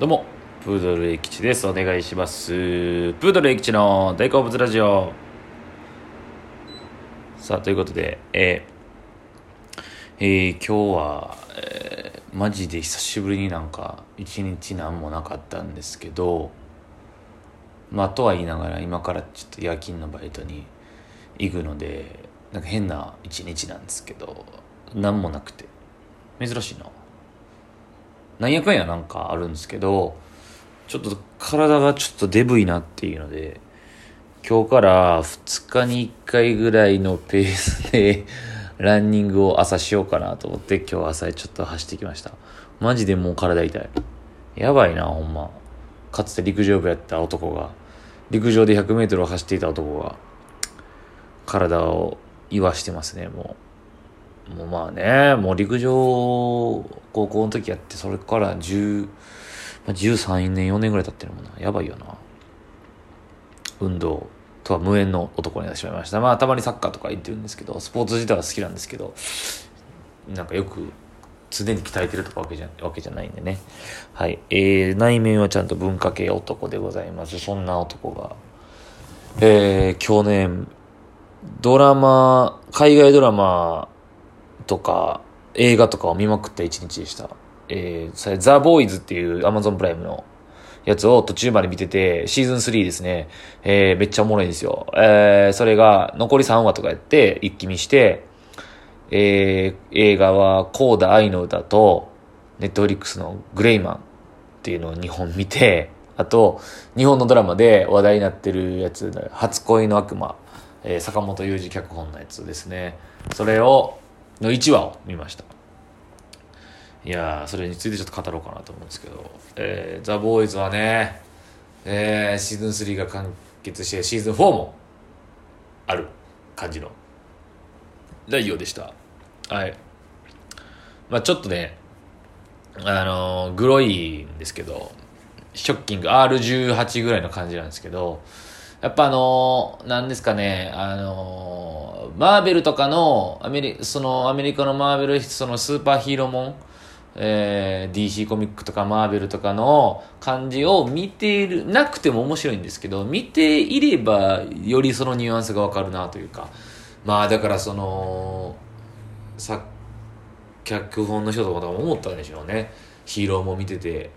どうも、プードル駅地です。お願いします。プードル駅地の大好物ラジオ。さあ、ということで、えーえー今日は、えーマジで久しぶりになんか、一日何もなかったんですけど、まあ、とは言いながら、今からちょっと夜勤のバイトに行くので、なんか変な一日なんですけど、何もなくて、珍しいな。なんやかんやなんかあるんですけど、ちょっと体がちょっとデブいなっていうので、今日から2日に1回ぐらいのペースで ランニングを朝しようかなと思って今日朝ちょっと走ってきました。マジでもう体痛い。やばいな、ほんま。かつて陸上部やった男が、陸上で100メートルを走っていた男が、体を言わしてますね、もう。もうまあね、もう陸上、高校の時やって、それから10、まあ、13年、4年ぐらい経ってるもんな。やばいよな。運動とは無縁の男になってしまいました。まあ、たまにサッカーとか言ってるんですけど、スポーツ自体は好きなんですけど、なんかよく、常に鍛えてるとかわけじゃわけじゃないんでね。はい。えー、内面はちゃんと文化系男でございます。そんな男が。えー、去年、ドラマ、海外ドラマとか映画とかを見まくった一日でした。えー、それザ・ボーイズっていう Amazon プライムのやつを途中まで見てて、シーズン3ですね。えー、めっちゃおもろいんですよ。えー、それが残り3話とかやって一気見して、えー、映画はコーダ愛の歌と、ネットフリックスのグレイマンっていうのを2本見て、あと、日本のドラマで話題になってるやつ、初恋の悪魔、えー坂本雄二脚本のやつですね。それを、の1話を見ました。いやー、それについてちょっと語ろうかなと思うんですけど、えー、ザ・ボーイズはね、えー、シーズン3が完結して、シーズン4もある感じの内容でした。はい。まあちょっとね、あのーグロいんですけど、ショッキング R18 ぐらいの感じなんですけど、やっぱあのーなんですかね、あのーマーベルとかの、アメリ、そのアメリカのマーベル、そのスーパーヒーローもん、えー DC コミックとかマーベルとかの感じを見ている、なくても面白いんですけど、見ていればよりそのニュアンスがわかるなというか、まあだからその、さ脚本の人とかも思ったんでしょうね。ヒーローも見てて、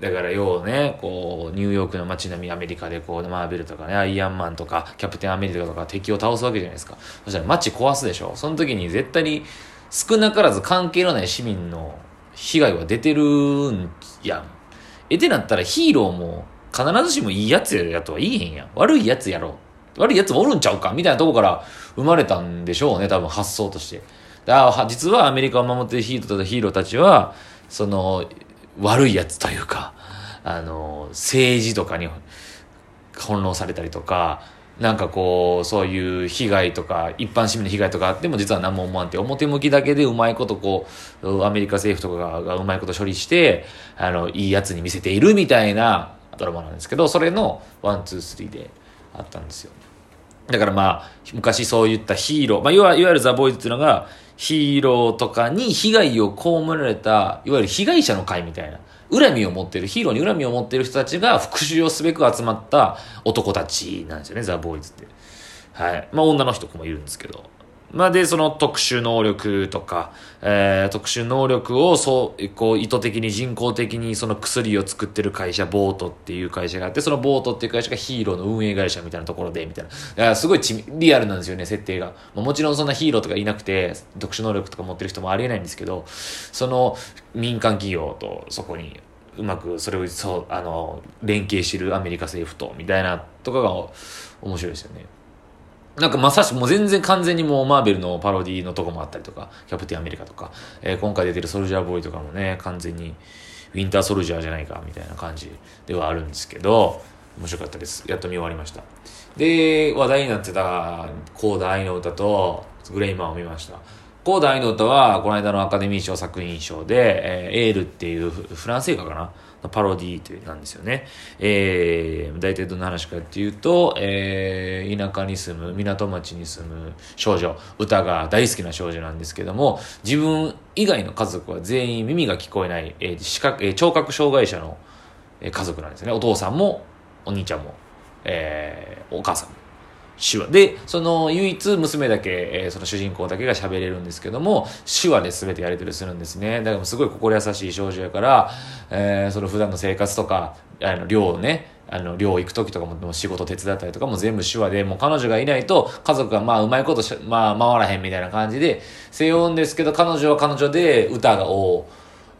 だから要ね、こう、ニューヨークの街並みアメリカでこう、マーベルとかね、アイアンマンとか、キャプテンアメリカとか敵を倒すわけじゃないですか。そしたら街壊すでしょ。その時に絶対に少なからず関係のない市民の被害は出てるんやん。えてなったらヒーローも必ずしもいいやつやとは言えへんやん。悪いやつやろ。悪いやつもおるんちゃうか？みたいなとこから生まれたんでしょうね、多分発想として。だから実はアメリカを守ってるヒーローたちは、その、悪いやつというか、あの、政治とかに翻弄されたりとか、なんかこう、そういう被害とか、一般市民の被害とかあっても実は何も思わんって、表向きだけでうまいことこう、アメリカ政府とかがうまいこと処理して、あの、いいやつに見せているみたいなドラマなんですけど、それの one、two、three であったんですよ。だからまあ、昔そういったヒーロー、まあ、いわゆるザ・ボーイズっていうのが、ヒーローとかに被害を被られた、いわゆる被害者の会みたいな、恨みを持ってる、ヒーローに恨みを持ってる人たちが復讐をすべく集まった男たちなんですよね、ザ・ボーイズって。はい。まあ、女の人もいるんですけど。まあ、で、その特殊能力とか、えー、特殊能力を、そう、こう、意図的に人工的にその薬を作ってる会社、ボートっていう会社があって、そのボートっていう会社がヒーローの運営会社みたいなところで、みたいな。だからすごいちリアルなんですよね、設定が。まあ、もちろんそんなヒーローとかいなくて、特殊能力とか持ってる人もありえないんですけど、その民間企業とそこに、うまくそれをそうあの連携してるアメリカ政府とみたいなとかが面白いですよね。なんかまさしくもう全然完全にもうマーベルのパロディのとこもあったりとか、キャプテンアメリカとか、えー今回出てるソルジャーボーイとかもね、完全にウィンターソルジャーじゃないかみたいな感じではあるんですけど、面白かったです。やっと見終わりました。で、話題になってたコーダ愛の歌とグレイマンを見ました。コーダ愛の歌は、この間のアカデミー賞作品賞で、えーエールっていうフランス映画かな？のパロディーというなんですよね。えー、大体どんな話かっていうと、えー、田舎に住む、港町に住む少女、歌が大好きな少女なんですけども、自分以外の家族は全員耳が聞こえない、えー視覚、えー聴覚障害者の、家族なんですね。お父さんも、お兄ちゃんも、えーお母さんも。手話。で、その唯一娘だけ、えーその主人公だけが喋れるんですけども、手話で全てやり取りするんですね。だからすごい心優しい少女やから、えーその普段の生活とか、あの、寮ね、あの、寮行く時とかもも仕事手伝ったりとかも全部手話で、もう彼女がいないと家族がまあうまいこと、まあ回らへんみたいな感じで背負うんですけど、彼女は彼女で歌がを、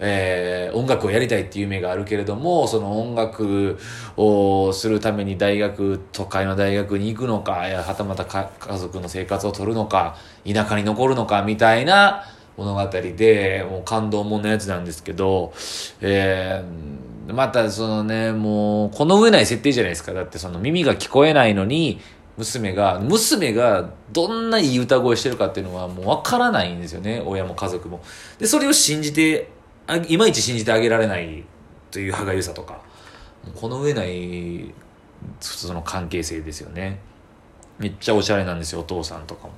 えー音楽をやりたいっていう夢があるけれども、その音楽をするために大学、都会の大学に行くのか、やはたまた家族の生活を取るのか、田舎に残るのか、みたいな物語で、もう感動もんのやつなんですけど、えーまたそのね、もう、この上ない設定じゃないですか。だってその耳が聞こえないのに、娘が、娘がどんないい歌声してるかっていうのはもうわからないんですよね。親も家族も。で、それを信じて、いまいち信じてあげられないという歯がゆさとか、この上ない、その関係性ですよね。めっちゃおしゃれなんですよ、お父さんとかも。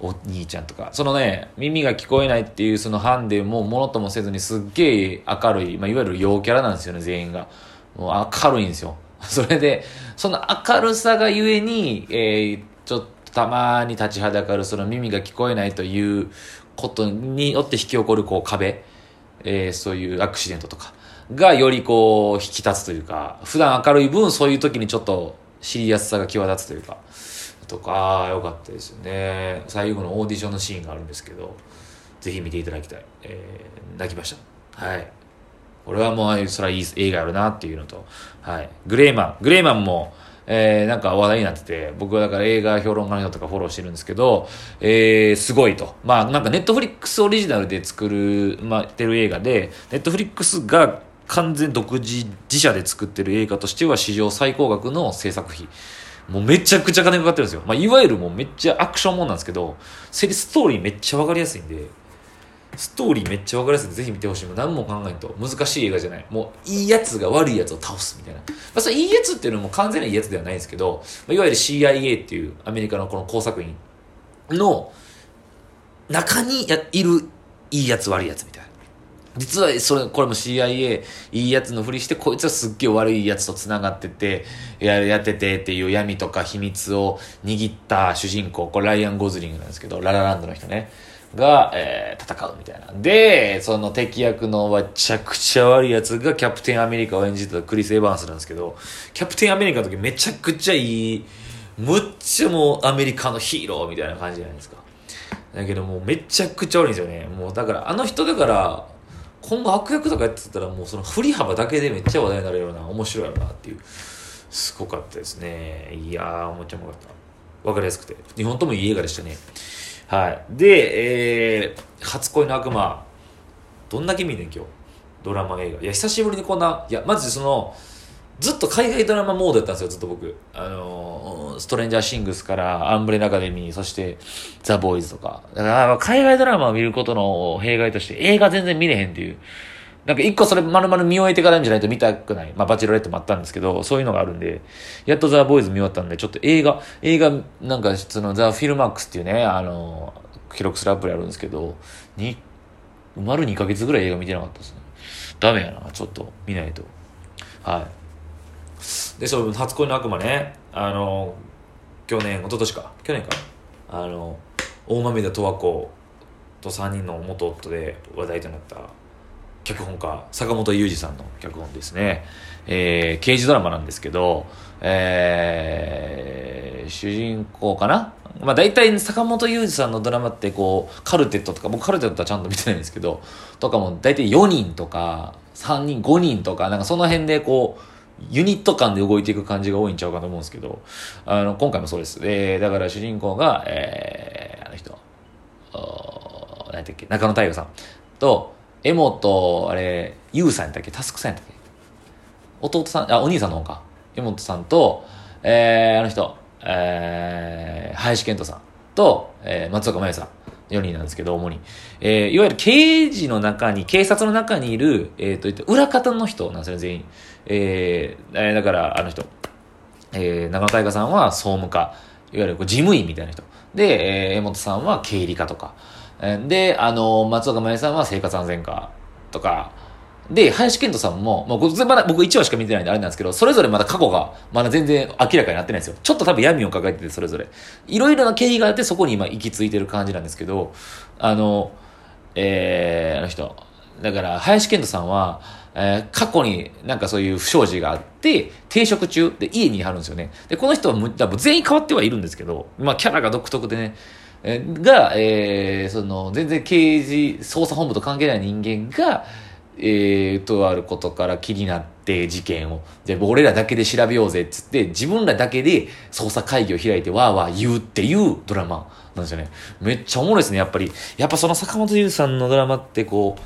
お兄ちゃんとか。そのね、耳が聞こえないっていうそのハンデもものともせずにすっげえ明るい、まあ、いわゆる陽キャラなんですよね、全員が。もう明るいんですよ。それで、その明るさがゆえに、えーちょっとたまに立ちはだかるその耳が聞こえないということによって引き起こるこう壁、えーそういうアクシデントとかがよりこう引き立つというか、普段明るい分そういう時にちょっと知りやすさが際立つというか、とか、良かったですよね。最後のオーディションのシーンがあるんですけど、ぜひ見ていただきたい。えー泣きました。はい。これはもう、それはいい映画やるなっていうのと、はい。グレーマン。グレーマンも、えーなんか話題になってて、僕はだから映画評論家の人とかフォローしてるんですけど、えーすごいと。まあ、なんかネットフリックスオリジナルで作る、まあ、てる映画で、ネットフリックスが完全独自自社で作ってる映画としては史上最高額の制作費。もうめちゃくちゃ金かかってるんですよ。まあ、いわゆるもうめっちゃアクションもんなんですけど、セリストーリーめっちゃわかりやすいんで、ストーリーめっちゃわかりやすいんで、ぜひ見てほしい。もう何も考えんと。難しい映画じゃない。もう、いいやつが悪いやつを倒すみたいな。まあ、それいいやつっていうのも完全ないいやつではないんですけど、まあ、いわゆる CIA っていうアメリカのこの工作員の中にやいるいいやつ悪いやつみたいな。実はそれこれも CIA いいやつのふりしてこいつはすっげえ悪いやつと繋がっててややっててっていう闇とか秘密を握った主人公これライアン・ゴズリングなんですけどララランドの人ねが、えー戦うみたいな。でその敵役のめちゃくちゃ悪いやつがキャプテンアメリカを演じてたクリス・エヴァンスなんですけどキャプテンアメリカの時めちゃくちゃいいむっちゃもうアメリカのヒーローみたいな感じじゃないですか。だけどもうめちゃくちゃ悪いんですよね。もうだからあの人だから今後悪役とかやってたらもうその振り幅だけでめっちゃ話題になるような面白いよなっていうすごかったですね。いやーめっちゃうまかった。わかりやすくて。日本ともいい映画でしたね。はい。でえー、初恋の悪魔。どんだけ見んねん今日。ドラマ映画。いや久しぶりにこんないやまずそのずっと海外ドラマモードやったんですよずっと僕。あのーストレンジャーシングスからアンブレナアカデミーそしてザ・ボーイズとか。だから海外ドラマを見ることの弊害として映画全然見れへんっていう。なんか一個それ丸々見終えてからじゃないと見たくない。まあバチロレットもあったんですけど、そういうのがあるんで、やっとザ・ボーイズ見終わったんで、ちょっと映画、映画、なんかそのザ・フィルマックスっていうね、あの、記録するアプリあるんですけど、に、丸2ヶ月ぐらい映画見てなかったですね。ダメやな、ちょっと見ないと。はい。で、そう、初恋の悪魔ね、あの、去年、一昨年か、去年か、あの、大豆田十和子と3人の元夫で話題となった脚本家、坂本雄二さんの脚本ですね。えー、刑事ドラマなんですけど、えー、主人公かな？まあ大体坂本雄二さんのドラマってこう、カルテットとか、僕カルテットはちゃんと見てないんですけど、とかも大体4人とか、3人、5人とか、なんかその辺でこう、ユニット間で動いていく感じが多いんちゃうかと思うんですけど、あの、今回もそうです。えー、だから主人公が、えー、あの人、何やったっけ、中野太陽さんと、江本、あれ、優さんやったっけ？タスクさんやったっけ？弟さん、あ、お兄さんの方か。江本さんと、えー、あの人、えー、林健人さんと、えー、松岡茉優さん。4人なんですけど、主に。えー、いわゆる刑事の中に、警察の中にいる、えっ、と、裏方の人なんですよね、全員。えー、だから、あの人、えー、中野大河さんは総務課、いわゆる事務員みたいな人。で、えー、江本さんは経理課とか。で、あの、松岡茉優さんは生活安全課とか、で、林健人さんも、まあ、僕まだ僕1話しか見てないんであれなんですけど、それぞれまだ過去が、まだ全然明らかになってないんですよ。ちょっと多分闇を抱えてて、それぞれ。いろいろな経緯があって、そこに今行き着いてる感じなんですけど、あの、えー、あの人、だから、林健人さんは、えー、過去になんかそういう不祥事があって、定職中で家にいはるんですよね。で、この人は多分全員変わってはいるんですけど、まあキャラが独特でね、が、えー、その、全然刑事、捜査本部と関係ない人間が、えー、とあることから気になって事件を、じゃ俺らだけで調べようぜっつって、自分らだけで捜査会議を開いてわーわー言うっていうドラマなんですよね。めっちゃおもろいですね、やっぱり。やっぱその坂本龍さんのドラマってこう、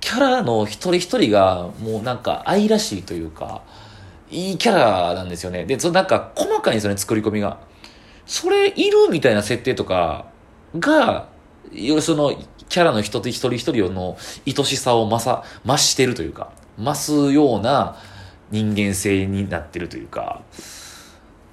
キャラの一人一人がもうなんか愛らしいというか、いいキャラなんですよね。で、そのなんか細かいんですよね、作り込みが。それいるみたいな設定とかが、そのキャラの人一人一人の愛しさを増さ、増してるというか、増すような人間性になってるというか、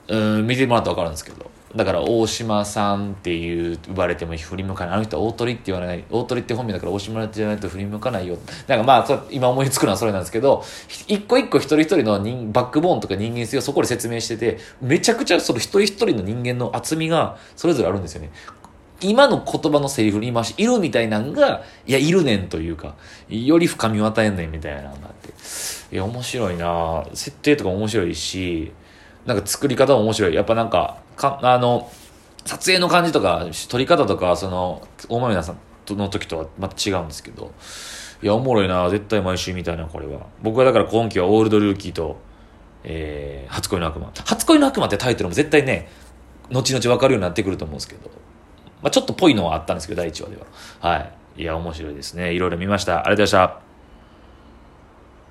うん、見てもらったわかるんですけど。だから大島さんっていう呼ばれても振り向かない。あの人は大鳥って言わない。大鳥って本名だから大島じゃないと振り向かないよ。なんかまあ今思いつくのはそれなんですけど一個一個一人一人の人バックボーンとか人間性をそこで説明しててめちゃくちゃその一人一人の人間の厚みがそれぞれあるんですよね。今の言葉のセリフに回しいるみたいなんがいやいるねんというかより深みを与えんねんみたいなのがあって。いや面白いな。設定とか面白いしなんか作り方も面白い。やっぱなんかか、あの、撮影の感じとか、撮り方とか、その、大豆田さんの時とはまた違うんですけど、いや、おもろいな。絶対毎週見たいな、これは。僕はだから今期はオールドルーキーと、えー、初恋の悪魔。初恋の悪魔ってタイトルも絶対ね、後々分かるようになってくると思うんですけど、まあちょっとぽいのはあったんですけど、第1話では。はい。いや、面白いですね。いろいろ見ました。ありがとうございました。